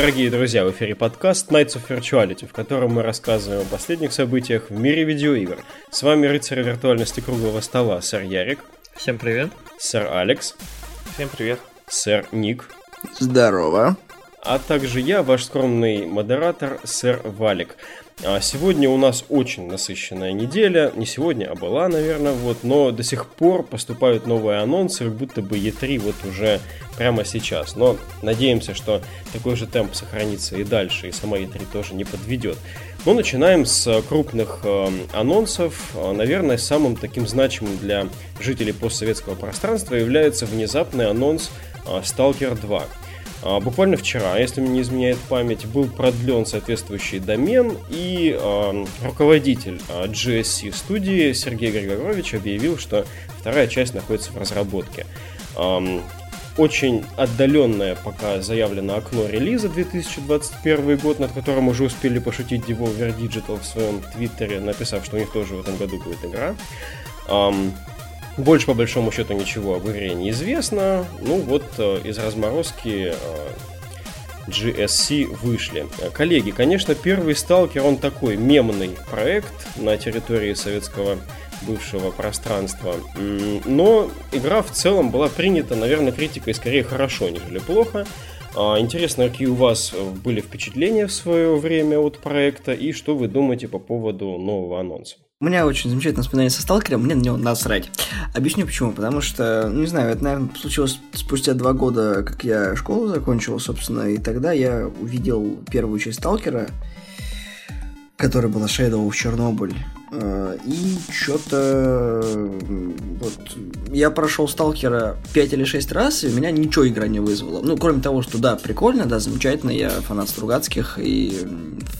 Дорогие друзья, в эфире подкаст Nights of Virtuality, в котором мы рассказываем о последних событиях в мире видеоигр. С вами рыцарь виртуальности круглого стола, сэр Ярик. Всем привет. Сэр Алекс. Всем привет. Сэр Ник. Здорово. А также я, ваш скромный модератор, сэр Валик. А сегодня у нас очень насыщенная неделя. Не сегодня, а была, наверное, вот. Но до сих пор поступают новые анонсы, как будто бы E3 вот уже прямо сейчас. Но надеемся, что такой же темп сохранится и дальше, и сама E3 тоже не подведет. Но начинаем с крупных э, анонсов. Наверное, самым таким значимым для жителей постсоветского пространства является внезапный анонс э, Stalker 2. А, буквально вчера, если мне не изменяет память, был продлен соответствующий домен, и э, руководитель э, GSC студии Сергей Григорович объявил, что вторая часть находится в разработке. Э, очень отдаленное пока заявлено окно релиза 2021 год, над которым уже успели пошутить Devolver Digital в своем твиттере, написав, что у них тоже в этом году будет игра. Um, больше, по большому счету, ничего об игре не известно. Ну вот, э, из разморозки э, GSC вышли. Коллеги, конечно, первый сталкер, он такой мемный проект на территории советского бывшего пространства. Но игра в целом была принята, наверное, критикой скорее хорошо, нежели плохо. А, интересно, какие у вас были впечатления в свое время от проекта и что вы думаете по поводу нового анонса? У меня очень замечательное воспоминание со сталкером, мне на него насрать. Объясню почему. Потому что, ну, не знаю, это, наверное, случилось спустя два года, как я школу закончил, собственно, и тогда я увидел первую часть сталкера, которая была Shadow в Чернобыль. Э, и что-то... Вот, я прошел Сталкера 5 или 6 раз, и у меня ничего игра не вызвала. Ну, кроме того, что да, прикольно, да, замечательно, я фанат Стругацких, и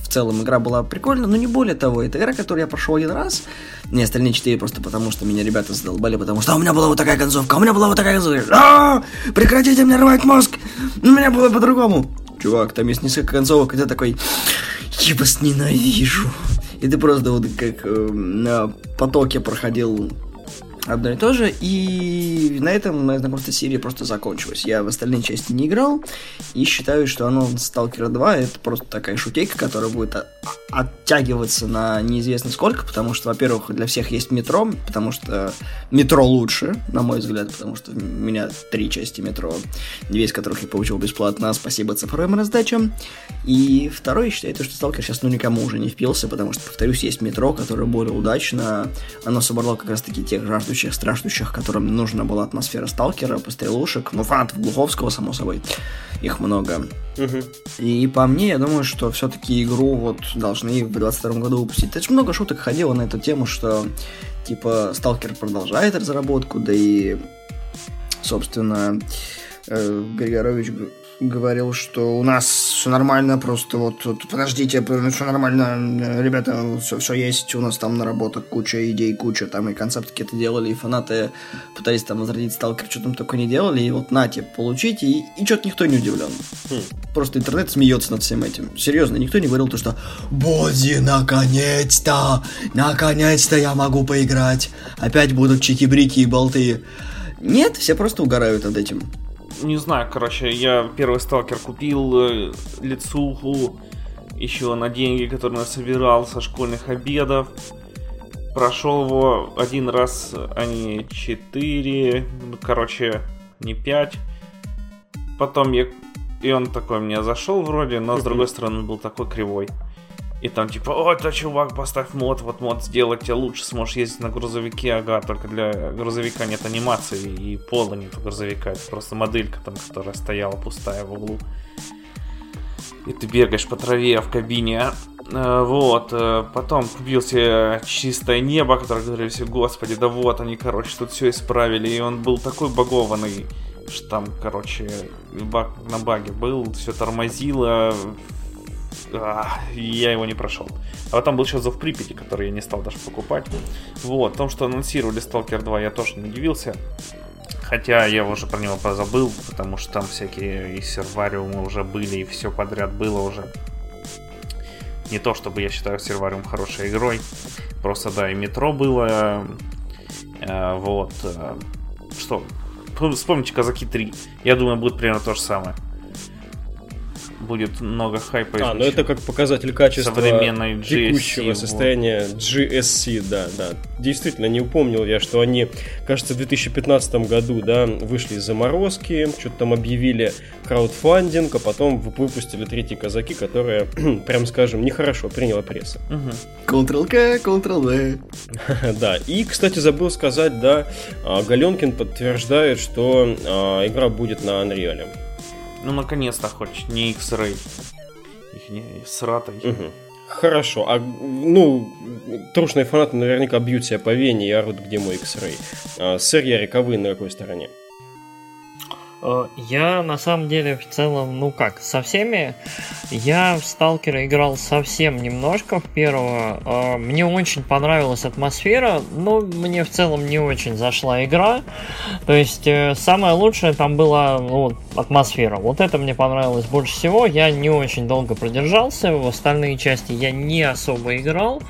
в целом игра была прикольна, но не более того, это игра, которую я прошел один раз, не остальные 4 просто потому, что меня ребята задолбали, потому что «А у меня была вот такая концовка, у меня была вот такая концовка, а прекратите мне рвать мозг, у меня было по-другому. Чувак, там есть несколько концовок, и ты такой, я вас ненавижу. И ты просто вот как э, на потоке проходил одно и то же, и на этом моя знакомство с серией просто закончилось. Я в остальные части не играл, и считаю, что оно Stalker 2 это просто такая шутейка, которая будет оттягиваться на неизвестно сколько, потому что, во-первых, для всех есть метро, потому что метро лучше, на мой взгляд, потому что у меня три части метро, две из которых я получил бесплатно, спасибо цифровым раздачам. И второе, я считаю, что Stalker сейчас ну никому уже не впился, потому что, повторюсь, есть метро, которое более удачно, оно собрало как раз-таки тех жаждущих жаждущих, страждущих, которым нужна была атмосфера сталкера, пострелушек, ну, фанатов Глуховского, само собой, их много. Угу. И по мне, я думаю, что все-таки игру вот должны в 22 году выпустить. Это же много шуток ходило на эту тему, что, типа, сталкер продолжает разработку, да и, собственно, э, Григорович говорил, что у нас все нормально, просто вот, вот подождите, все нормально, ребята, все, все есть, у нас там наработок куча идей, куча там и концепты какие-то делали, и фанаты пытались там возродить сталкер, что там только не делали, и вот нате, получите, и, и что-то никто не удивлен. Хм. Просто интернет смеется над всем этим. Серьезно, никто не говорил то, что «Бози, наконец-то! Наконец-то я могу поиграть! Опять будут чики-брики и болты!» Нет, все просто угорают над этим не знаю, короче, я первый сталкер купил э, лицуху еще на деньги, которые собирал со школьных обедов. Прошел его один раз, а не четыре, ну, короче, не пять. Потом я... И он такой мне зашел вроде, но с другой стороны был такой кривой. И там типа, о, это чувак, поставь мод, вот мод сделать тебе лучше, сможешь ездить на грузовике, ага, только для грузовика нет анимации и пола нет у грузовика, это просто моделька там, которая стояла пустая в углу. И ты бегаешь по траве в кабине, а, вот, э, потом купил себе чистое небо, которое говорили все, господи, да вот они, короче, тут все исправили, и он был такой багованный, что там, короче, баг на баге был, все тормозило, я его не прошел. А потом был еще Зов Припяти, который я не стал даже покупать. Вот, о том, что анонсировали Stalker 2, я тоже не удивился. Хотя я уже про него позабыл, потому что там всякие и сервариумы уже были, и все подряд было уже. Не то, чтобы я считаю сервариум хорошей игрой. Просто, да, и метро было. Э, вот. Э, что? Вспомните Казаки 3. Я думаю, будет примерно то же самое. Будет много хайпа. А, ну это как показатель качества современной GSC, текущего вот. состояния GSC, да, да. Действительно, не упомнил я, что они, кажется, в 2015 году, да, вышли из заморозки, что-то там объявили краудфандинг, а потом выпустили третьи казаки, которые, прям скажем, нехорошо приняла пресса. Ctrl-K, Ctrl-V. Да, и, кстати, забыл сказать, да, а, Галенкин подтверждает, что а, игра будет на Unreal. Ну, наконец-то хоть не X-Ray. Их не с ратой. Угу. Хорошо. А, ну, трушные фанаты наверняка бьют себя по вене и орут, где мой X-Ray. А, сэр Ярик, а вы на какой стороне? Э, я на самом деле в целом, ну как, со всеми. Я в Сталкера играл совсем немножко в первого. Э, мне очень понравилась атмосфера, но мне в целом не очень зашла игра. То есть э, самое лучшее там была ну, атмосфера. Вот это мне понравилось больше всего. Я не очень долго продержался. В остальные части я не особо играл.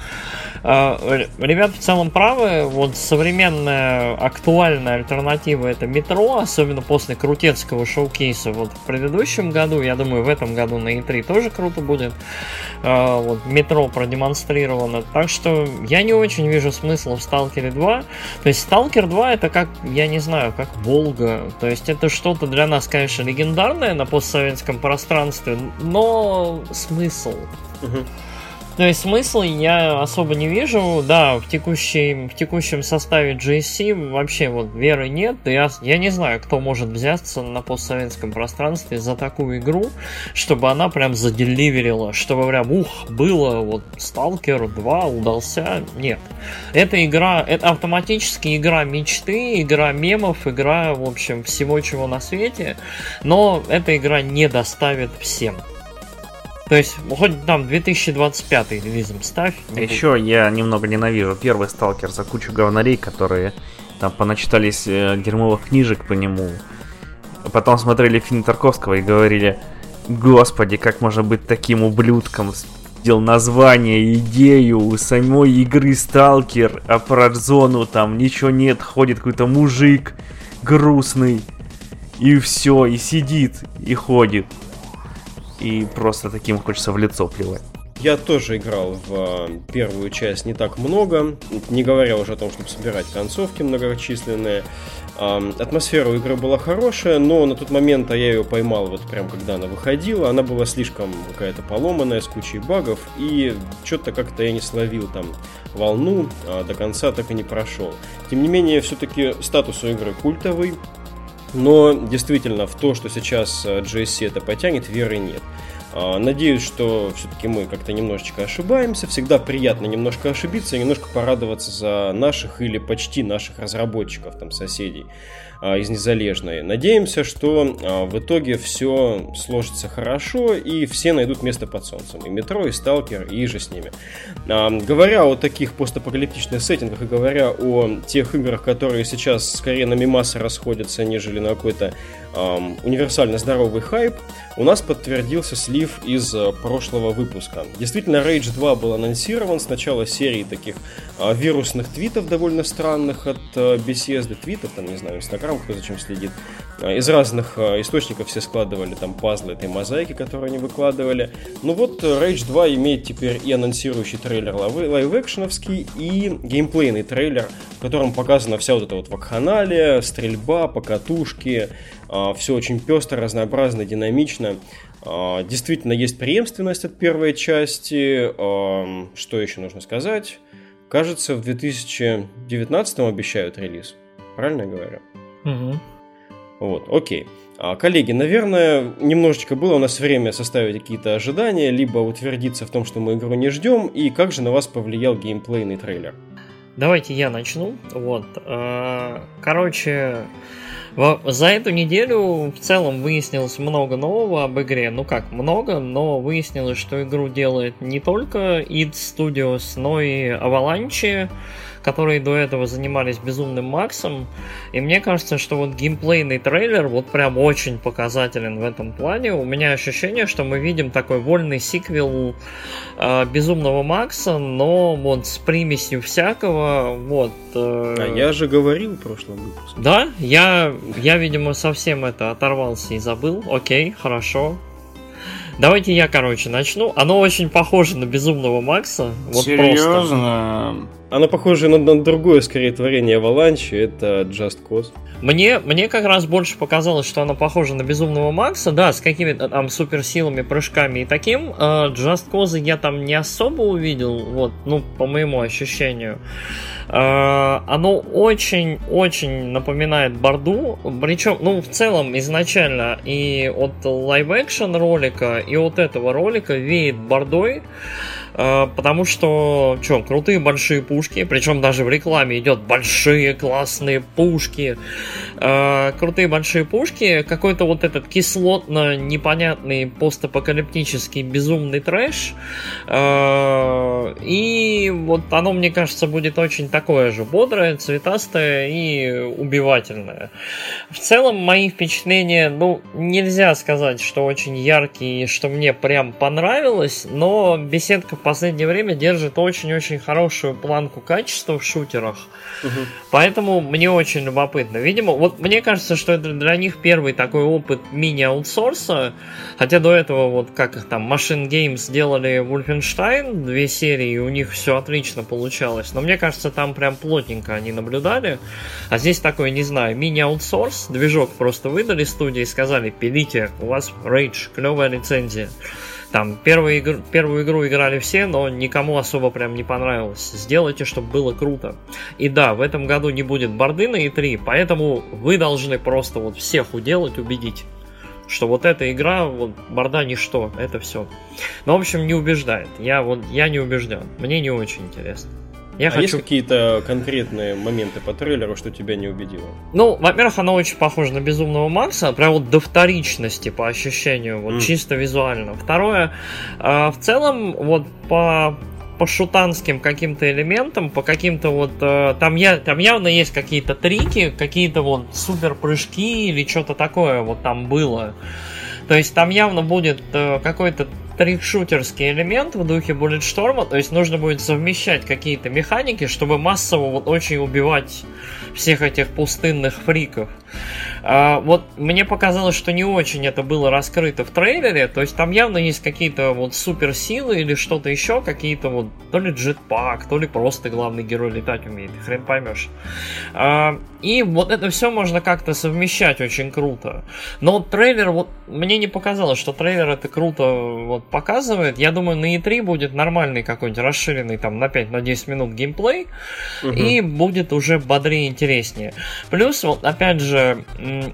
Ребят в целом правы. Вот современная актуальная альтернатива это метро, особенно после крутецкого шоу-кейса вот в предыдущем году. Я думаю, в этом году на E3 тоже круто будет. А, вот метро продемонстрировано. Так что я не очень вижу смысла в Сталкере 2. То есть Сталкер 2 это как, я не знаю, как Волга. То есть это что-то для нас, конечно, легендарное на постсоветском пространстве, но смысл. Угу. То есть смысла я особо не вижу. Да, в, текущей, в текущем составе GSC вообще вот веры нет. Я, я не знаю, кто может взяться на постсоветском пространстве за такую игру, чтобы она прям заделиверила, чтобы прям, ух, было вот Stalker 2 удался. Нет. Эта игра, это автоматически игра мечты, игра мемов, игра, в общем, всего чего на свете. Но эта игра не доставит всем. То есть, хоть там 2025 релизом ставь. Еще я немного ненавижу первый сталкер за кучу говнарей, которые там поначитались э, дерьмовых книжек по нему. Потом смотрели фильм Тарковского и говорили, господи, как можно быть таким ублюдком, сделал название, идею у самой игры Сталкер, а про зону там ничего нет, ходит какой-то мужик грустный, и все, и сидит, и ходит и просто таким хочется в лицо плевать. Я тоже играл в а, первую часть не так много, не говоря уже о том, чтобы собирать концовки многочисленные. Атмосфера у игры была хорошая, но на тот момент а я ее поймал вот прям когда она выходила. Она была слишком какая-то поломанная, с кучей багов, и что-то как-то я не словил там волну, а до конца так и не прошел. Тем не менее, все-таки статус у игры культовый, но действительно в то, что сейчас GSC э, это потянет, веры нет. А, надеюсь, что все-таки мы как-то немножечко ошибаемся. Всегда приятно немножко ошибиться и немножко порадоваться за наших или почти наших разработчиков, там, соседей. А, из Незалежной. Надеемся, что а, в итоге все сложится хорошо и все найдут место под солнцем. И Метро, и Сталкер, и же с ними. А, говоря о таких постапокалиптичных сеттингах и говоря о тех играх, которые сейчас скорее на мимасы расходятся, нежели на какой-то универсально здоровый хайп, у нас подтвердился слив из прошлого выпуска. Действительно, Rage 2 был анонсирован с начала серии таких вирусных твитов довольно странных от Bethesda, твитов, там, не знаю, Instagram, Инстаграм, кто зачем следит. А, из разных а, источников все складывали там пазлы этой мозаики, которую они выкладывали. Ну вот, Rage 2 имеет теперь и анонсирующий трейлер лайв-экшеновский, и геймплейный трейлер, в котором показана вся вот эта вот вакханалия, стрельба, покатушки, все очень пестро, разнообразно, динамично. Действительно, есть преемственность от первой части. Что еще нужно сказать? Кажется, в 2019 обещают релиз. Правильно я говорю? Угу. Вот, окей. А, коллеги, наверное, немножечко было у нас время составить какие-то ожидания, либо утвердиться в том, что мы игру не ждем, и как же на вас повлиял геймплейный трейлер? Давайте я начну. Вот. А, короче, за эту неделю в целом выяснилось много нового об игре. Ну как, много, но выяснилось, что игру делает не только id Studios, но и Avalanche, которые до этого занимались Безумным Максом. И мне кажется, что вот геймплейный трейлер вот прям очень показателен в этом плане. У меня ощущение, что мы видим такой вольный сиквел э, Безумного Макса, но вот с примесью всякого. Вот. Э... А я же говорил в прошлом выпуске. Да, я, я, видимо, совсем это оторвался и забыл. Окей, хорошо. Давайте я, короче, начну. Оно очень похоже на Безумного Макса. Вот Серьезно? Просто. Оно похоже на, на другое, скорее, творение Avalanche. Это Just Cause. Мне, мне как раз больше показалось, что оно похоже на Безумного Макса, да, с какими-то там суперсилами, прыжками и таким. Uh, Just Cause я там не особо увидел, вот, ну, по моему ощущению. Uh, оно очень-очень напоминает Борду, причем, ну, в целом, изначально и от live-action ролика, и от этого ролика веет Бордой. Э, потому что, что, крутые большие пушки, причем даже в рекламе идет большие классные пушки. Э, крутые большие пушки, какой-то вот этот кислотно непонятный постапокалиптический безумный трэш. Э, и вот оно, мне кажется, будет очень такое же бодрое, цветастое и убивательное. В целом, мои впечатления, ну, нельзя сказать, что очень яркие, что мне прям понравилось, но беседка последнее время держит очень-очень хорошую планку качества в шутерах. Угу. Поэтому мне очень любопытно. Видимо, вот мне кажется, что это для них первый такой опыт мини-аутсорса. Хотя до этого, вот как их там, Machine Games сделали Wolfenstein, две серии, и у них все отлично получалось. Но мне кажется, там прям плотненько они наблюдали. А здесь такой, не знаю, мини-аутсорс. Движок просто выдали студии и сказали, пилите, у вас Rage, клевая лицензия. Там первую игру, первую игру играли все, но никому особо прям не понравилось. Сделайте, чтобы было круто. И да, в этом году не будет борды на E3, поэтому вы должны просто вот всех уделать, убедить что вот эта игра, вот борда ничто, это все. Но, в общем, не убеждает. Я вот, я не убежден. Мне не очень интересно. Я а хочу... есть какие-то конкретные моменты по трейлеру, что тебя не убедило? Ну, во-первых, оно очень похоже на Безумного Макса, прям вот до вторичности по ощущению, вот mm. чисто визуально. Второе, э, в целом, вот по по шутанским каким-то элементам, по каким-то вот... Э, там, я, там явно есть какие-то трики, какие-то вот супер прыжки или что-то такое вот там было. То есть там явно будет э, какой-то трикшутерский элемент в духе Bulletstorm, то есть нужно будет совмещать какие-то механики, чтобы массово вот очень убивать всех этих пустынных фриков. А, вот мне показалось, что не очень это было раскрыто в трейлере, то есть там явно есть какие-то вот суперсилы или что-то еще, какие-то вот то ли джетпак, то ли просто главный герой летать умеет, хрен поймешь. А, и вот это все можно как-то совмещать очень круто. Но трейлер, вот мне не показалось, что трейлер это круто вот показывает. Я думаю, на E3 будет нормальный какой-нибудь расширенный там на 5-10 на минут геймплей, угу. и будет уже бодрее интереснее. Плюс, вот опять же,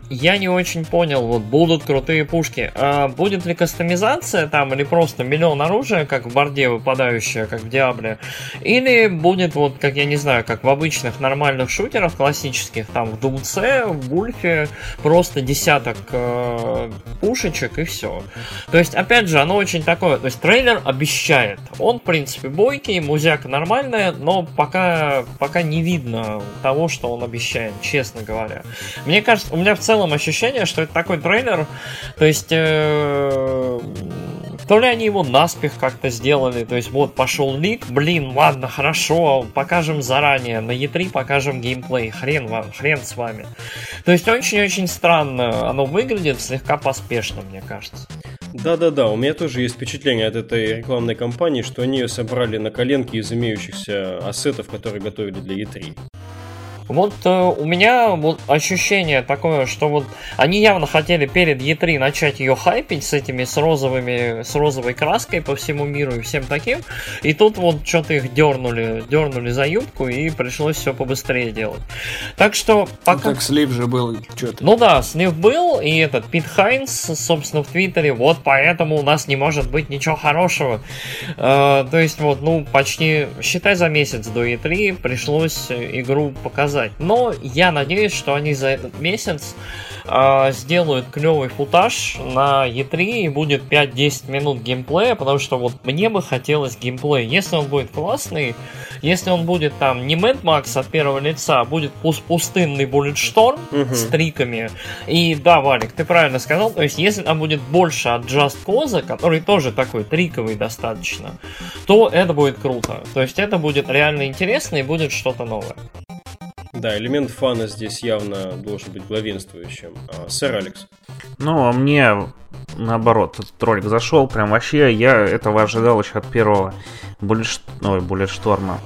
я не очень понял, вот будут крутые пушки. А будет ли кастомизация там, или просто миллион оружия, как в борде выпадающее, как в Диабле, или будет вот, как я не знаю, как в обычных нормальных шутерах классических, там в Думце, в Вульфе, просто десяток э, пушечек и все. То есть, опять же, оно очень такое, то есть трейлер обещает. Он, в принципе, бойкий, музяка нормальная, но пока, пока не видно того, что он обещает, честно говоря. Мне кажется, у меня в целом ощущение, что это такой трейлер, то есть э, то ли они его наспех как-то сделали, то есть вот пошел лик, блин, ладно, хорошо, покажем заранее, на E3 покажем геймплей, хрен вам, хрен с вами. То есть очень-очень странно оно выглядит, слегка поспешно, мне кажется. Да-да-да, у меня тоже есть впечатление от этой рекламной кампании, что они ее собрали на коленке из имеющихся ассетов, которые готовили для E3. Вот э, у меня вот ощущение такое, что вот они явно хотели перед E3 начать ее хайпить с этими, с розовыми, с розовой краской по всему миру и всем таким. И тут вот что-то их дернули, дернули за юбку и пришлось все побыстрее делать. Так что пока... Ну, так слив же был, что-то. Ну да, слив был, и этот Пит Хайнс, собственно, в Твиттере, вот поэтому у нас не может быть ничего хорошего. Э, то есть вот, ну, почти, считай, за месяц до E3 пришлось игру показать сказать. Но я надеюсь, что они за этот месяц э, сделают клевый футаж на E3 и будет 5-10 минут геймплея, потому что вот мне бы хотелось геймплей. Если он будет классный, если он будет там не Mad Max от первого лица, а будет пустынный Bulletstorm угу. с триками. И да, Валик, ты правильно сказал, то есть если там будет больше от Just Cause, который тоже такой триковый достаточно, то это будет круто. То есть это будет реально интересно и будет что-то новое. Да, элемент фана здесь явно должен быть главенствующим. А, сэр Алекс. Ну, а мне наоборот, этот ролик зашел, прям вообще я этого ожидал еще от первого Буллет, ой, Буллет Шторма.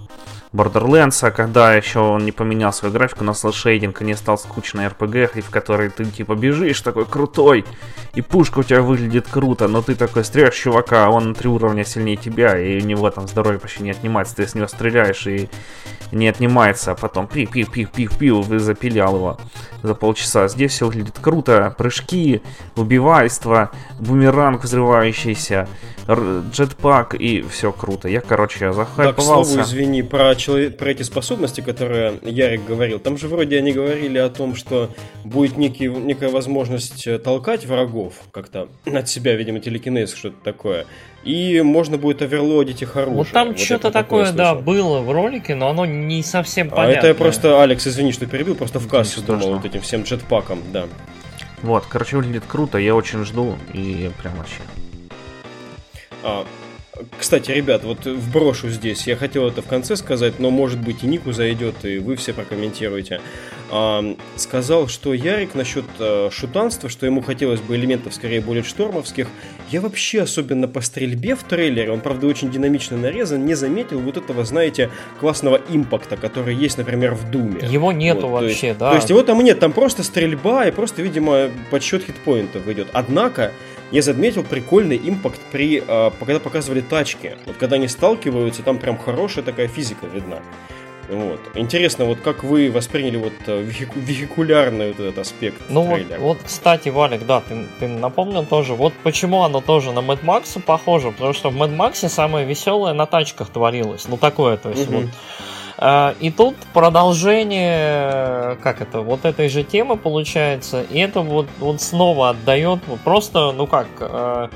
Borderlands, а когда еще он не поменял свою графику на слэшейдинг и не стал скучной RPG, в которой ты типа бежишь такой крутой, и пушка у тебя выглядит круто, но ты такой стреляешь чувака, а он на три уровня сильнее тебя, и у него там здоровье почти не отнимается, ты с него стреляешь и не отнимается, а потом пи-пи-пи-пи-пи, вы запилял его за полчаса. Здесь все выглядит круто, прыжки, убивайство, бумеранг взрывающийся, джетпак и все круто. Я, короче, захайповался. Да, к слову, извини, про, человек, про эти способности, которые Ярик говорил. Там же вроде они говорили о том, что будет некий, некая возможность э, толкать врагов как-то от себя, видимо, телекинез, что-то такое. И можно будет оверлодить их оружие. Вот там вот что-то такое, такое да, было в ролике, но оно не совсем понятно. А это я просто, Алекс, извини, что перебил, просто в кассу думал вот этим всем джетпаком, да. Вот, короче, выглядит круто, я очень жду и прям вообще. А, кстати, ребят, вот вброшу здесь. Я хотел это в конце сказать, но может быть и Нику зайдет, и вы все прокомментируете. Сказал, что Ярик насчет а, шутанства, что ему хотелось бы элементов скорее более штормовских. Я вообще, особенно по стрельбе в трейлере, он, правда, очень динамично нарезан, не заметил вот этого, знаете, классного импакта, который есть, например, в Думе. Его нету вот, вообще, есть, да. То есть его там нет, там просто стрельба и просто, видимо, подсчет хитпоинтов идет. Однако, я заметил прикольный импакт при, э, когда показывали тачки. Вот когда они сталкиваются, там прям хорошая такая физика видна. Вот. Интересно, вот как вы восприняли вот э, вехику- вехикулярный вот этот аспект Ну вот, вот, кстати, Валик, да, ты, ты напомнил тоже, вот почему оно тоже на Mad Max похоже, потому что в Mad Max самое веселое на тачках творилось, ну такое, то есть угу. вот а, и тут продолжение, как это, вот этой же темы получается, и это вот, вот снова отдает просто, ну как, э,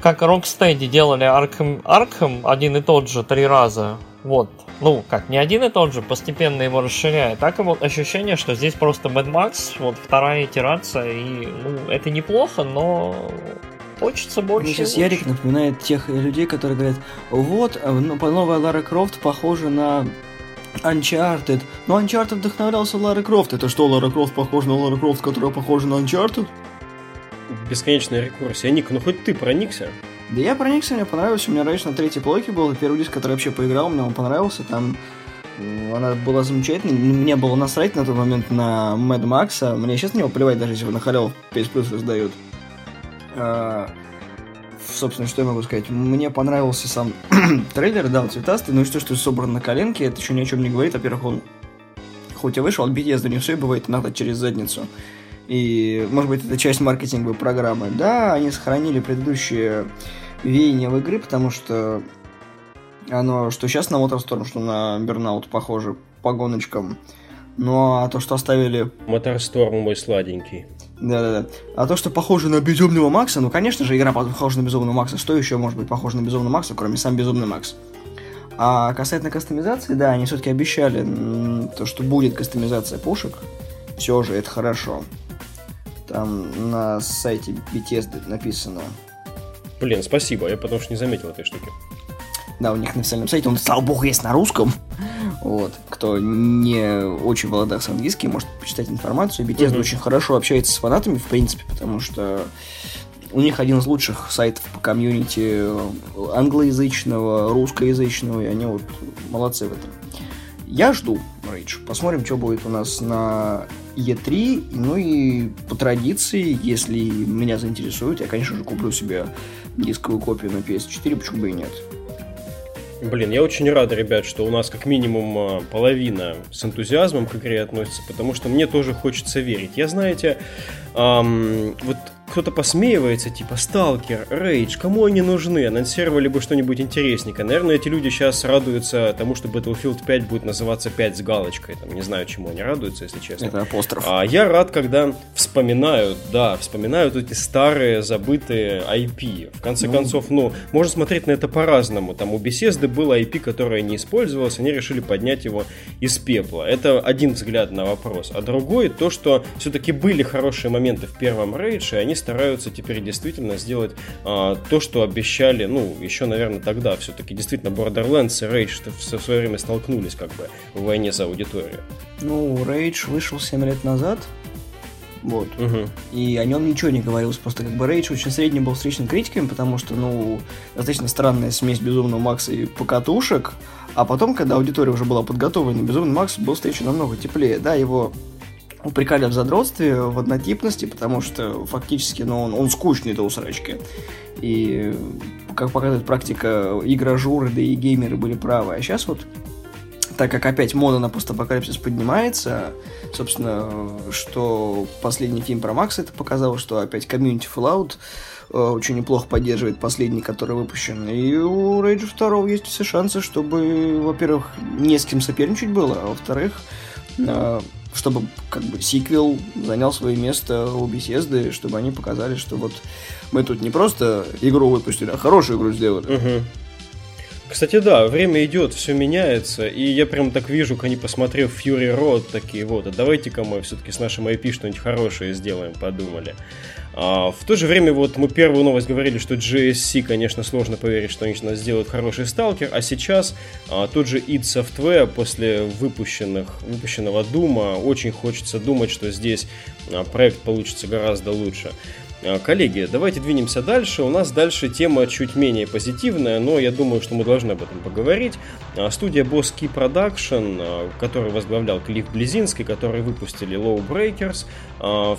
как Rocksteady делали Arkham, Arkham один и тот же три раза, вот, ну как, не один и тот же, постепенно его расширяя, так и вот ощущение, что здесь просто Mad Max, вот вторая итерация, и ну, это неплохо, но хочется больше. Сейчас Ярик напоминает тех людей, которые говорят, вот, ну, новая Лара Крофт похожа на Uncharted. Но Uncharted вдохновлялся Лара Крофт. Это что, Лара Крофт похожа на Лара Крофт, которая похожа на Uncharted? Бесконечная рекурсия. Ник, ну хоть ты проникся. Да я проникся, мне понравилось. У меня раньше на третьей плойке был. Первый диск, который я вообще поиграл, мне он понравился. Там она была замечательной. Мне было насрать на тот момент на Mad Max. Мне сейчас на него плевать, даже если его на халяву в PS Plus раздают. А, собственно, что я могу сказать? Мне понравился сам трейлер, да, цветастый, но и что, что собран на коленке, это еще ни о чем не говорит. Во-первых, он хоть и вышел от Bethesda, не все бывает иногда через задницу. И, может быть, это часть маркетинговой программы. Да, они сохранили предыдущие веяния в игры, потому что оно, что сейчас на Motorstorm, что на Burnout похоже по гоночкам. Ну, а то, что оставили... Motorstorm мой сладенький. Да-да-да. А то, что похоже на Безумного Макса, ну, конечно же, игра похожа на Безумного Макса. Что еще может быть похоже на Безумного Макса, кроме сам Безумный Макс? А касательно кастомизации, да, они все-таки обещали то, что будет кастомизация пушек. Все же, это хорошо. Там на сайте Bethesda написано. Блин, спасибо, я потому что не заметил этой штуки. Да, у них на официальном сайте, он, слава богу, есть на русском. Вот. Кто не очень володах с английским, может почитать информацию. Bethesda mm-hmm. очень хорошо общается с фанатами, в принципе, потому что у них один из лучших сайтов по комьюнити англоязычного, русскоязычного, и они вот молодцы в этом. Я жду Rage. Посмотрим, что будет у нас на E3. Ну и по традиции, если меня заинтересует, я, конечно же, куплю себе дисковую копию на PS4, почему бы и нет. Блин, я очень рад, ребят, что у нас как минимум а, половина с энтузиазмом к игре относится, потому что мне тоже хочется верить. Я, знаете, эм, вот кто-то посмеивается, типа Сталкер, Рейдж, кому они нужны? Анонсировали бы что-нибудь интересненькое. Наверное, эти люди сейчас радуются тому, что Battlefield 5 будет называться 5 с галочкой. Там, не знаю, чему они радуются, если честно. Это апостроф. А я рад, когда вспоминают, да, вспоминают эти старые забытые IP. В конце ну... концов, ну, можно смотреть на это по-разному. Там у Bethesda было IP, которое не использовалось, они решили поднять его из пепла. Это один взгляд на вопрос. А другой, то, что все-таки были хорошие моменты в первом Рейдже, и они стараются теперь действительно сделать а, то, что обещали, ну, еще, наверное, тогда. Все-таки действительно Borderlands и Rage в свое время столкнулись как бы в войне за аудиторию. Ну, Rage вышел 7 лет назад. Вот. Угу. И о нем ничего не говорилось. Просто как бы Рейдж очень средний был встречен критиками, потому что, ну, достаточно странная смесь Безумного Макса и покатушек. А потом, когда аудитория уже была подготовлена, Безумный Макс был встречен намного теплее. Да, его упрекали в задротстве, в однотипности, потому что фактически ну, он, он скучный до усрачки. И, как показывает практика, игражуры, да и геймеры были правы. А сейчас вот так как опять мода на постапокалипсис поднимается, собственно, что последний фильм про Макса это показало, что опять комьюнити Fallout э, очень неплохо поддерживает последний, который выпущен. И у Rage 2 есть все шансы, чтобы, во-первых, не с кем соперничать было, а во-вторых, э, чтобы как бы сиквел занял свое место у Bethesda, чтобы они показали, что вот мы тут не просто игру выпустили, а хорошую игру сделали. Угу. Кстати, да, время идет, все меняется, и я прям так вижу, как они, посмотрев Fury Road, такие вот, а давайте-ка мы все-таки с нашим IP что-нибудь хорошее сделаем, подумали. А, в то же время, вот мы первую новость говорили, что GSC, конечно, сложно поверить, что они нас сделают хороший сталкер, а сейчас а, тот же id Software после выпущенных, выпущенного Дума очень хочется думать, что здесь а, проект получится гораздо лучше. А, коллеги, давайте двинемся дальше. У нас дальше тема чуть менее позитивная, но я думаю, что мы должны об этом поговорить. А, студия Boss Key Production, а, который возглавлял Клифф Близинский, которые выпустили Low Breakers,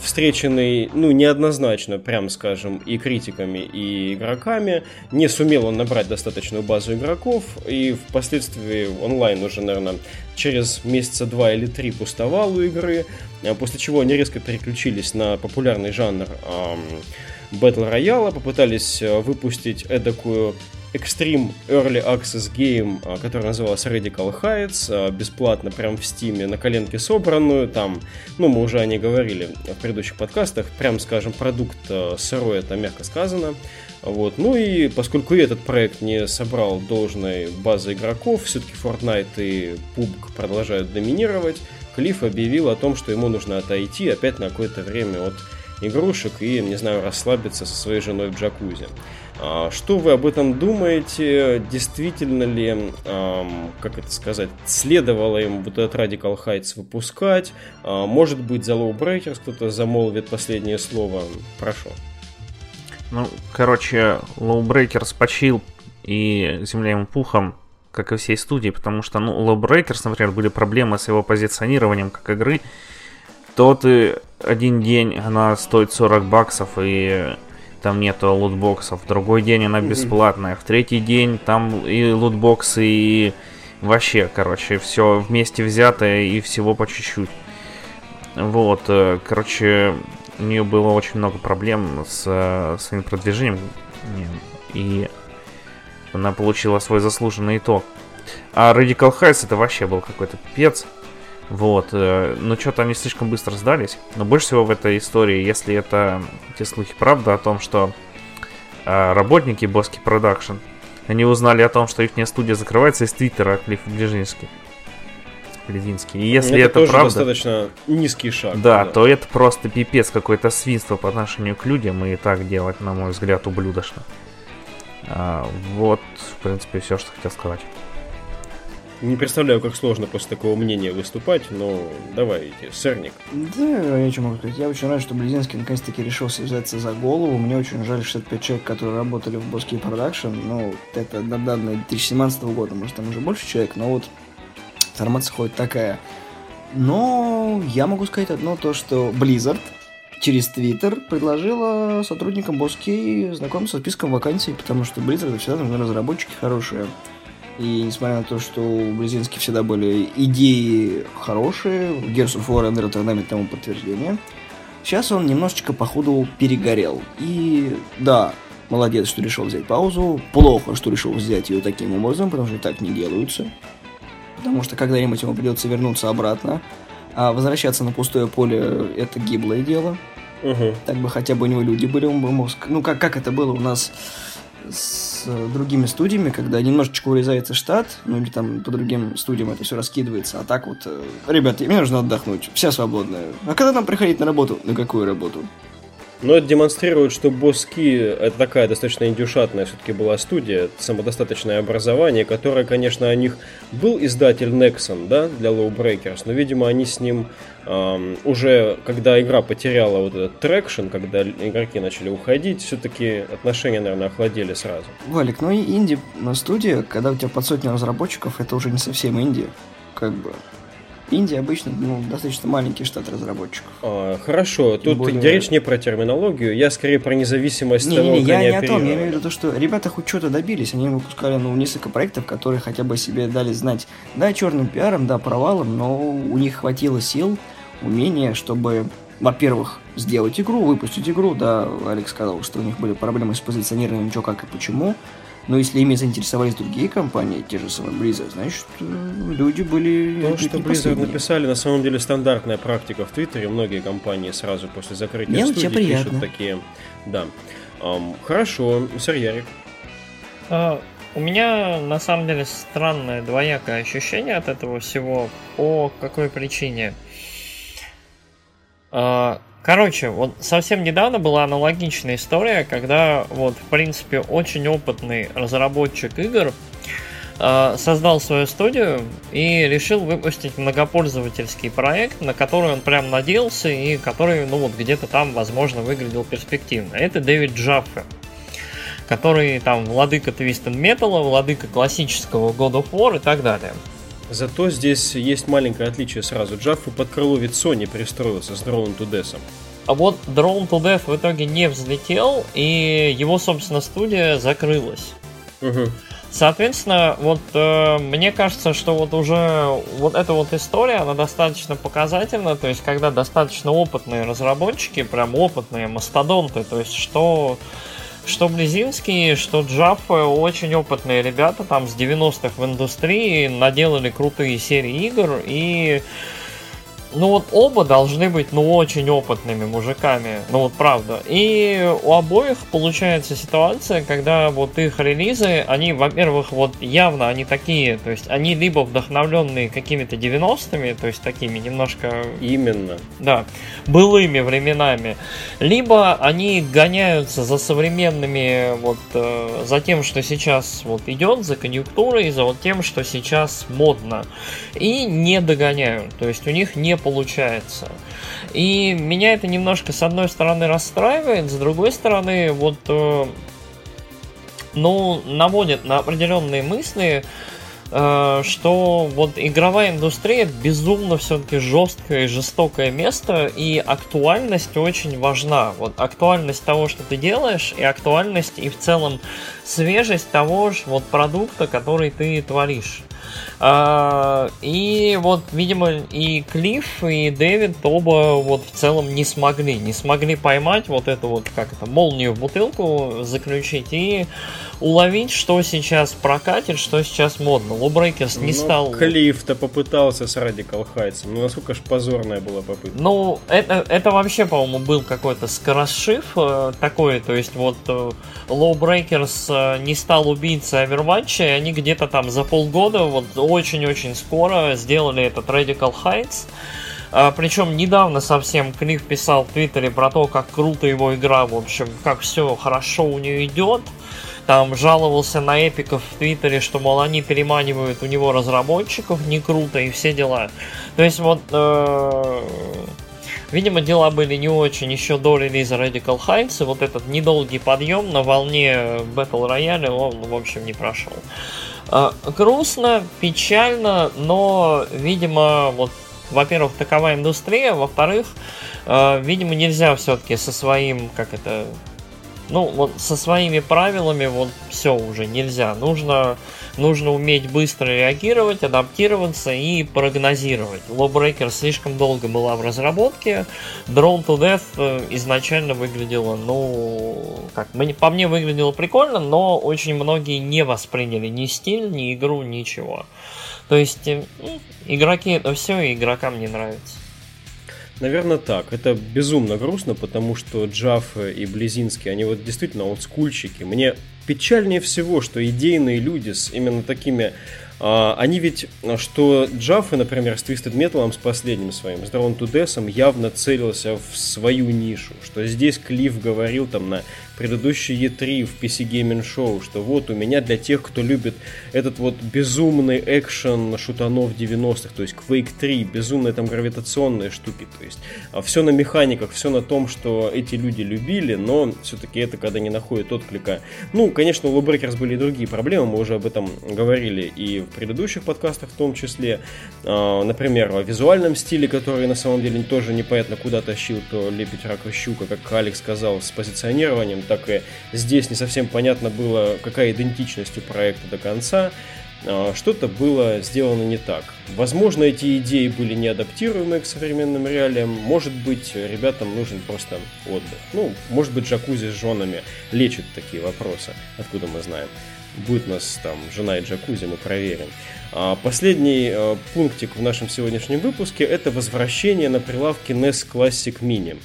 встреченный, ну, неоднозначно, прям скажем, и критиками, и игроками. Не сумел он набрать достаточную базу игроков, и впоследствии онлайн уже, наверное, через месяца два или три пустовал у игры, после чего они резко переключились на популярный жанр Battle Royale, попытались э, выпустить эдакую Extreme Early Access Game, а, которая называлась Radical Heights, бесплатно прям в стиме, на коленке собранную, там, ну, мы уже о ней говорили в предыдущих подкастах, прям, скажем, продукт э, сырой, это мягко сказано, вот. Ну и поскольку этот проект не собрал должной базы игроков, все-таки Fortnite и PUBG продолжают доминировать, Клифф объявил о том, что ему нужно отойти опять на какое-то время от игрушек и, не знаю, расслабиться со своей женой в джакузи. А, что вы об этом думаете? Действительно ли, как это сказать, следовало им вот этот Radical Heights выпускать? А, может быть, за Low Breakers кто-то замолвит последнее слово? Прошу. Ну, короче, Low Breakers почил и земля пухом, как и всей студии, потому что, ну, Low Breakers, например, были проблемы с его позиционированием как игры, то ты один день она стоит 40 баксов и там нету лутбоксов, в другой день она бесплатная, в третий день там и лутбоксы, и вообще, короче, все вместе взятое и всего по чуть-чуть. Вот, э, короче, у нее было очень много проблем с э, своим продвижением, и она получила свой заслуженный итог. А Radical Heights это вообще был какой-то пец. Вот, э, но что-то они слишком быстро сдались. Но больше всего в этой истории, если это те слухи правда о том, что э, работники Boss Key Productions, они узнали о том, что их студия закрывается из Твиттера Клиффа Блезински. Блезински. И если это, это правда, достаточно низкий шаг. Да, да, то это просто пипец какое-то свинство по отношению к людям, и так делать, на мой взгляд, ублюдочно. А, вот, в принципе, все, что хотел сказать. Не представляю, как сложно после такого мнения выступать, но давайте, сырник. Да, я что могу сказать. Я очень рад, что Блезински наконец-таки решился взяться за голову. Мне очень жаль 65 человек, которые работали в Boss Key Productions. Ну, это на данные 2017 года, может, там уже больше человек, но вот информация ходит такая. Но я могу сказать одно, то что Blizzard через Твиттер предложила сотрудникам Боски знакомиться с списком вакансий, потому что Blizzard всегда нужны разработчики хорошие. И несмотря на то, что у Близински всегда были идеи хорошие, Gears of War Under Eternamente тому подтверждение, сейчас он немножечко, походу, перегорел. И да, молодец, что решил взять паузу, плохо, что решил взять ее таким образом, потому что так не делаются. Потому что когда-нибудь ему придется вернуться обратно, а возвращаться на пустое поле – это гиблое дело. Угу. Так бы хотя бы у него люди были, он бы мог... Ну, как, как это было у нас с другими студиями, когда немножечко урезается штат, ну или там по другим студиям это все раскидывается, а так вот, э, ребята, мне нужно отдохнуть, вся свободная. А когда нам приходить на работу? На какую работу? Но это демонстрирует, что Боски это такая достаточно индюшатная все-таки была студия, самодостаточное образование, которое, конечно, о них был издатель Nexon, да, для LawBreakers, но, видимо, они с ним эм, уже, когда игра потеряла вот этот traction, когда игроки начали уходить, все-таки отношения, наверное, охладели сразу. Валик, ну и инди-студия, когда у тебя под сотню разработчиков, это уже не совсем инди, как бы. Инди обычно ну, достаточно маленький штат разработчиков. А, хорошо, тут более... речь не про терминологию, я скорее про независимость не, того, не, не, я не о том, я имею в виду то, что ребята хоть что-то добились, они выпускали ну, несколько проектов, которые хотя бы себе дали знать, да, черным пиаром, да, провалом, но у них хватило сил, умения, чтобы во-первых, сделать игру, выпустить игру, да, Алекс сказал, что у них были проблемы с позиционированием, что, как и почему, но если ими заинтересовались другие компании, те же самые Blizzard, значит, э, люди были... То, что Blizzard написали, на самом деле стандартная практика в Твиттере. Многие компании сразу после закрытия Мелочи студии приятно. пишут такие... Да. Um, хорошо, сэр Ярик. Uh, у меня, на самом деле, странное двоякое ощущение от этого всего. По какой причине? Uh, Короче, вот совсем недавно была аналогичная история, когда вот, в принципе, очень опытный разработчик игр э, создал свою студию и решил выпустить многопользовательский проект, на который он прям надеялся и который, ну вот, где-то там, возможно, выглядел перспективно. Это Дэвид Джаффе который там владыка Твистен Металла, владыка классического God of War и так далее. Зато здесь есть маленькое отличие сразу. Джаффу под крыло ведь Sony пристроился с Drone to Death. А вот Drone to Death в итоге не взлетел, и его, собственно, студия закрылась. Угу. Соответственно, вот э, мне кажется, что вот уже вот эта вот история, она достаточно показательна, то есть когда достаточно опытные разработчики, прям опытные мастодонты, то есть что что Близинский, что Джаффа очень опытные ребята, там с 90-х в индустрии наделали крутые серии игр и ну вот оба должны быть, ну, очень опытными мужиками, ну вот правда. И у обоих получается ситуация, когда вот их релизы, они, во-первых, вот явно они такие, то есть они либо вдохновленные какими-то 90-ми, то есть такими немножко... Именно. Да, былыми временами, либо они гоняются за современными, вот, э, за тем, что сейчас вот идет, за конъюнктурой, за вот тем, что сейчас модно, и не догоняют, то есть у них не получается. И меня это немножко, с одной стороны, расстраивает, с другой стороны, вот, э, ну, наводит на определенные мысли, э, что вот игровая индустрия безумно все-таки жесткое и жестокое место, и актуальность очень важна. Вот актуальность того, что ты делаешь, и актуальность и в целом свежесть того же вот продукта, который ты творишь. А, и вот, видимо, и Клифф, и Дэвид оба вот в целом не смогли. Не смогли поймать вот эту вот, как это, молнию в бутылку заключить и уловить, что сейчас прокатит, что сейчас модно. Лобрейкерс не ну, стал... Клифф-то попытался с Радикал Хайтсом. Ну, насколько ж позорная была попытка. Ну, это, это вообще, по-моему, был какой-то скоросшив э, такой. То есть вот э, Lowbreakers э, не стал убийцей Overwatch, и они где-то там за полгода, вот очень-очень скоро сделали этот Radical Heights. А, причем недавно совсем Клифф писал в Твиттере про то, как круто его игра, в общем, как все хорошо у нее идет. Там жаловался на эпиков в Твиттере, что, мол, они переманивают у него разработчиков, не круто и все дела. То есть вот... Э- Видимо, дела были не очень еще до релиза Radical Heights, и вот этот недолгий подъем на волне Battle Royale, он, в общем, не прошел. Грустно, печально, но, видимо, вот, во-первых, такова индустрия, во-вторых, э, видимо, нельзя все-таки со своим, как это, ну, вот со своими правилами вот все уже нельзя. Нужно, нужно уметь быстро реагировать, адаптироваться и прогнозировать. Lawbreaker слишком долго была в разработке. Drone to Death э, изначально выглядело, ну, как, по мне выглядело прикольно, но очень многие не восприняли ни стиль, ни игру, ничего. То есть, э, игроки это все, и игрокам не нравится. Наверное, так. Это безумно грустно, потому что Джаф и Близинский, они вот действительно олдскульщики. Мне печальнее всего, что идейные люди с именно такими А, они ведь, что Джаффа, например, с Twisted Metal, с последним своим, с Drawn to Death, явно целился в свою нишу, что здесь Клифф говорил там на предыдущий E3 в PC Gaming Show, что вот у меня для тех, кто любит этот вот безумный экшен шутанов 90-х, то есть Quake 3, безумные там гравитационные штуки, то есть а все на механиках, все на том, что эти люди любили, но все-таки это когда не находит отклика. Ну, конечно, у Lawbreakers были и другие проблемы, мы уже об этом говорили и в предыдущих подкастах в том числе, а, например, о визуальном стиле, который на самом деле тоже непонятно куда тащил то Лебедь, Рак и Щука, как Алекс сказал, с позиционированием, так и здесь не совсем понятно было, какая идентичность у проекта до конца. А, что-то было сделано не так. Возможно, эти идеи были не адаптируемы к современным реалиям. Может быть, ребятам нужен просто отдых. Ну, может быть, джакузи с женами лечит такие вопросы. Откуда мы знаем? Будет у нас там жена и джакузи, мы проверим. А последний а, пунктик в нашем сегодняшнем выпуске это возвращение на прилавке NES Classic Mini.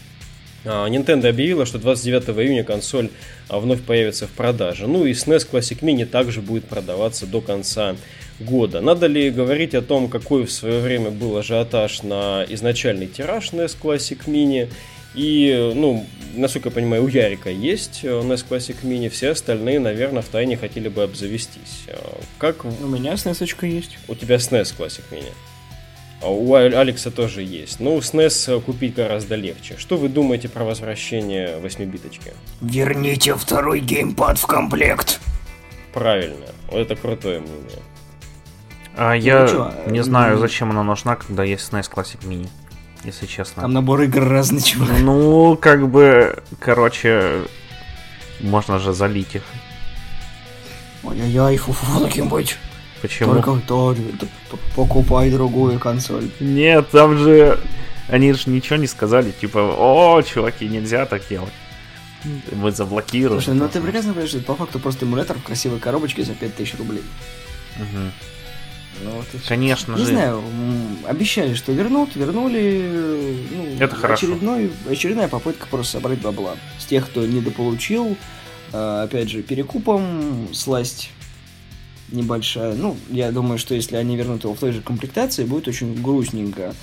А, Nintendo объявила, что 29 июня консоль а, вновь появится в продаже. Ну и SNES Classic Mini также будет продаваться до конца года. Надо ли говорить о том, какой в свое время был ажиотаж на изначальный тираж NES Classic Mini? И, ну, насколько я понимаю, у Ярика есть э, NES Classic Mini, все остальные, наверное, в тайне хотели бы обзавестись. А, как... У меня SNES есть. У тебя SNES Classic Mini. А у Алекса тоже есть. Но у SNES купить гораздо легче. Что вы думаете про возвращение 8-биточки? Верните второй геймпад в комплект. Правильно. Вот это крутое мнение. А ну, я что, не знаю, зачем она нужна, когда есть SNES Classic Mini. Если честно. Там набор игр разный, чувак. Ну, как бы, короче, можно же залить их. Ой-ой-ой, фу-фу, таким быть. Почему? Только то, покупай другую консоль. Нет, там же они же ничего не сказали, типа, о, чуваки, нельзя так делать. Мы заблокируем. Слушай, ну ты прекрасно понимаешь, что по факту просто эмулятор в красивой коробочке за 5000 рублей. Угу. Ну, вот Конечно не же. Не знаю, обещали, что вернут, вернули. Ну, Это хорошо. Очередной, очередная попытка просто собрать бабла. С тех, кто недополучил, а, опять же, перекупом сласть небольшая. Ну, я думаю, что если они вернут его в той же комплектации, будет очень грустненько.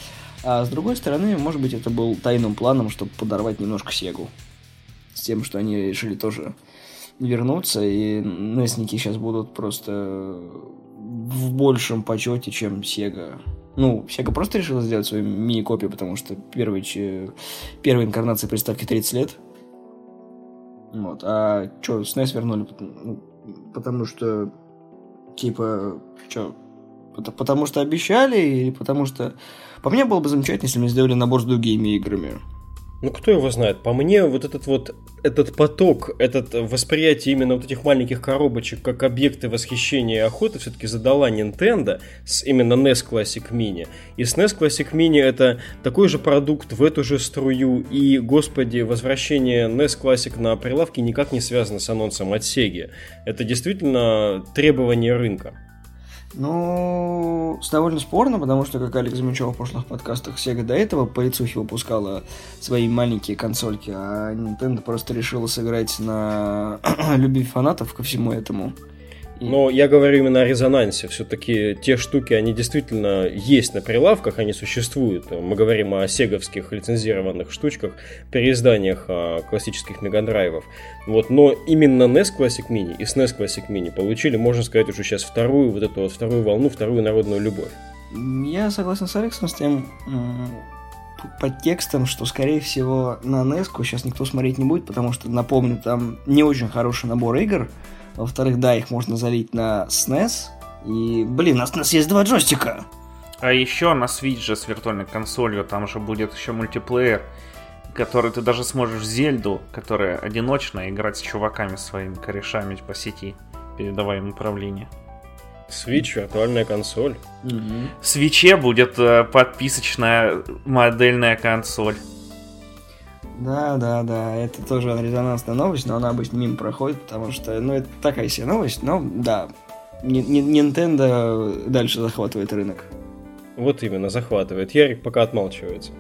А с другой стороны, может быть, это был тайным планом, чтобы подорвать немножко Сегу. С тем, что они решили тоже вернуться, и Несники сейчас будут просто в большем почете, чем Сега. Ну, Сега просто решила сделать свою мини-копию, потому что первой, первой инкарнации приставки 30 лет. Вот. А что, SNES вернули? Ну, потому что Типа, что, потому что обещали или потому что... По мне было бы замечательно, если мы сделали набор с другими играми. Ну, кто его знает? По мне, вот этот вот этот поток, этот восприятие именно вот этих маленьких коробочек как объекты восхищения и охоты все-таки задала Nintendo с именно NES Classic Mini. И с NES Classic Mini это такой же продукт в эту же струю. И, господи, возвращение NES Classic на прилавке никак не связано с анонсом от Sega. Это действительно требование рынка. Ну, довольно спорно, потому что, как Алекс замечал в прошлых подкастах, Sega до этого по лицухе выпускала свои маленькие консольки, а Nintendo просто решила сыграть на любви фанатов ко всему этому. Но я говорю именно о резонансе. Все-таки те штуки, они действительно есть на прилавках, они существуют. Мы говорим о сеговских лицензированных штучках, переизданиях а, классических мегадрайвов. Вот, но именно NES Classic Mini и SNES Classic Mini получили, можно сказать, уже сейчас вторую вот эту вот вторую волну, вторую народную любовь. Я согласен с Алексом с тем под текстом, что, скорее всего, на NES сейчас никто смотреть не будет, потому что, напомню, там не очень хороший набор игр, во-вторых, да, их можно залить на SNES. И, блин, у нас, у нас есть два джойстика. А еще на Switch же с виртуальной консолью, там же будет еще мультиплеер, который ты даже сможешь в Зельду, которая одиночная, играть с чуваками своими корешами по сети, передавая им управление. Switch, виртуальная консоль. Угу. В Switch будет э, подписочная модельная консоль. Да, да, да, это тоже резонансная новость, но она обычно мимо проходит, потому что, ну, это такая себе новость, но да, Nintendo дальше захватывает рынок. Вот именно, захватывает. Ярик пока отмалчивается.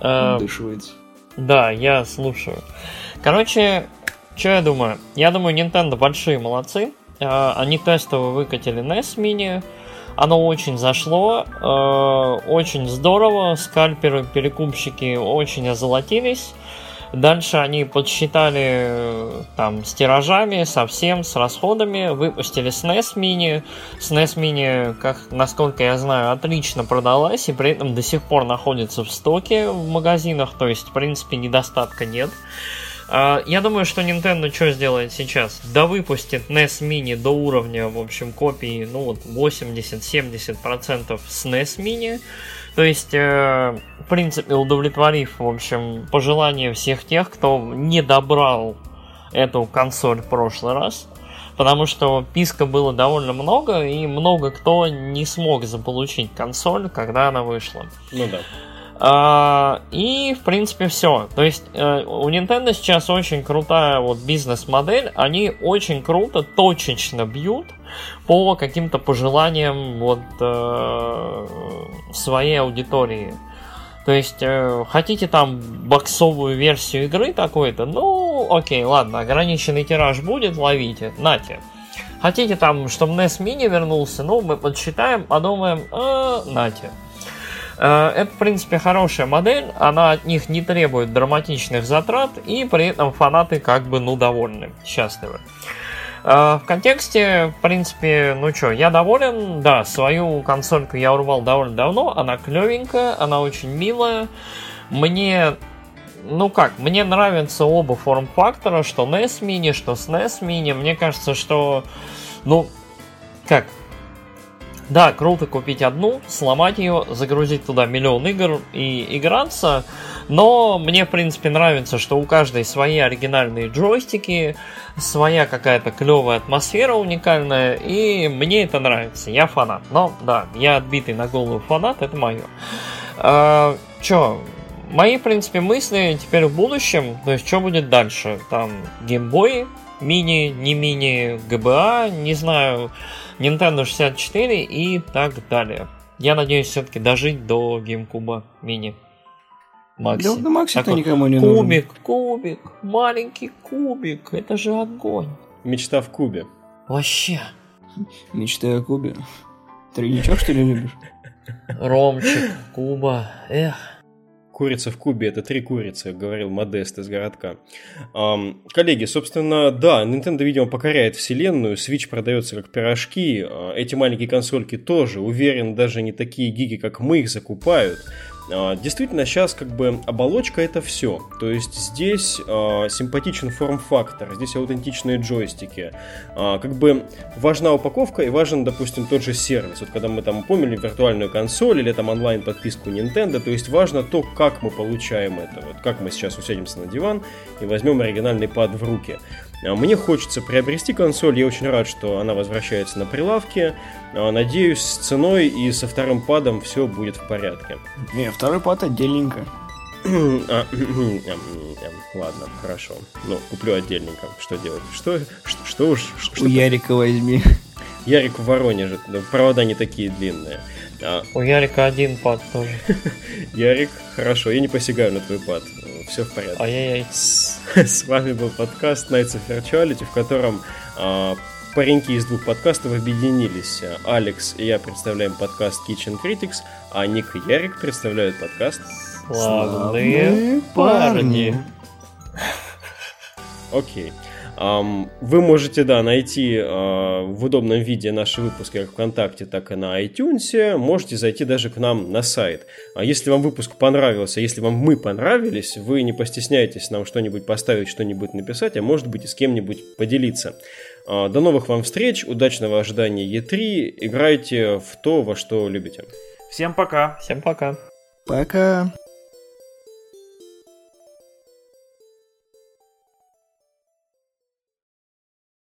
А, Дышивается. Да, я слушаю. Короче, что я думаю? Я думаю, Nintendo большие молодцы. А, они тестово выкатили NES Mini. Оно очень зашло, э, очень здорово, скальперы, перекупщики очень озолотились. Дальше они подсчитали э, там с тиражами, совсем, с расходами, выпустили SNES Mini. SNES Mini, как, насколько я знаю, отлично продалась и при этом до сих пор находится в стоке в магазинах, то есть, в принципе, недостатка нет. А, я думаю, что Nintendo что сделает сейчас? Да выпустит NES Mini до уровня, в общем, копии, ну вот 80-70% с NES Mini. То есть, э, в принципе, удовлетворив, в общем, пожелания всех тех, кто не добрал эту консоль в прошлый раз. Потому что писка было довольно много, и много кто не смог заполучить консоль, когда она вышла. Ну да. А, и, в принципе, все. То есть, э, у Nintendo сейчас очень крутая вот бизнес-модель. Они очень круто, точечно бьют по каким-то пожеланиям вот э, своей аудитории. То есть, э, хотите там боксовую версию игры такой-то, ну, окей, ладно, ограниченный тираж будет, ловите, нате. Хотите там, чтобы NES Mini вернулся, ну, мы подсчитаем, подумаем, э, нате. Э, это, в принципе, хорошая модель, она от них не требует драматичных затрат, и при этом фанаты как бы, ну, довольны, счастливы. Э, в контексте, в принципе, ну что, я доволен, да, свою консольку я урвал довольно давно, она клевенькая, она очень милая, мне ну как, мне нравятся оба форм-фактора, что NES Mini, что SNES Mini. Мне кажется, что, ну, как, да, круто купить одну, сломать ее, загрузить туда миллион игр и играться, но мне, в принципе, нравится, что у каждой свои оригинальные джойстики, своя какая-то клевая атмосфера уникальная, и мне это нравится, я фанат. Но, да, я отбитый на голову фанат, это мое. А, чё, мои, в принципе, мысли теперь в будущем, то есть, что будет дальше? Там, геймбой, мини, не мини, ГБА, не знаю, Nintendo 64 и так далее. Я надеюсь все-таки дожить до GameCube мини. Макси. Да, да Макси это никому не нужен. Кубик, кубик, маленький кубик, это же огонь. Мечта в кубе. Вообще. Мечта о кубе. Тройничок, что ли, любишь? Ромчик, Куба, эх. Курица в кубе – это три курицы, говорил Модест из городка. Коллеги, собственно, да, Nintendo, видимо, покоряет вселенную, Switch продается как пирожки, э, эти маленькие консольки тоже, уверен, даже не такие гиги, как мы их закупают. А, действительно, сейчас как бы оболочка это все. То есть здесь э, симпатичен форм-фактор, здесь аутентичные джойстики. Э, как бы важна упаковка и важен, допустим, тот же сервис. Вот когда мы там помнили виртуальную консоль или там онлайн-подписку Nintendo, то есть важно то, как мы получаем это. Вот как мы сейчас усядемся на диван и возьмем оригинальный пад в руки. Мне хочется приобрести консоль, я очень рад, что она возвращается на прилавке. Надеюсь, с ценой и со вторым падом все будет в порядке. Не, второй пад отдельненько. А, ладно, хорошо. Ну, куплю отдельненько. Что делать? Что, что, что уж... Что У Ярика возьми. Ярик в Воронеже. Провода не такие длинные. А... У Ярика один пад тоже. Ярик, хорошо, я не посягаю на твой пад. Все в порядке. Ай-яй-яй. С, с вами был подкаст Nights of Virtuality, в котором а, пареньки из двух подкастов объединились. Алекс и я представляем подкаст Kitchen Critics, а Ник и Ярик представляют подкаст Славные парни. Окей. Okay. Вы можете, да, найти а, в удобном виде наши выпуски как ВКонтакте, так и на iTunes. Можете зайти даже к нам на сайт. А если вам выпуск понравился, если вам мы понравились, вы не постесняйтесь нам что-нибудь поставить, что-нибудь написать, а может быть и с кем-нибудь поделиться. А, до новых вам встреч, удачного ожидания E3, играйте в то, во что любите. Всем пока. Всем пока. Пока.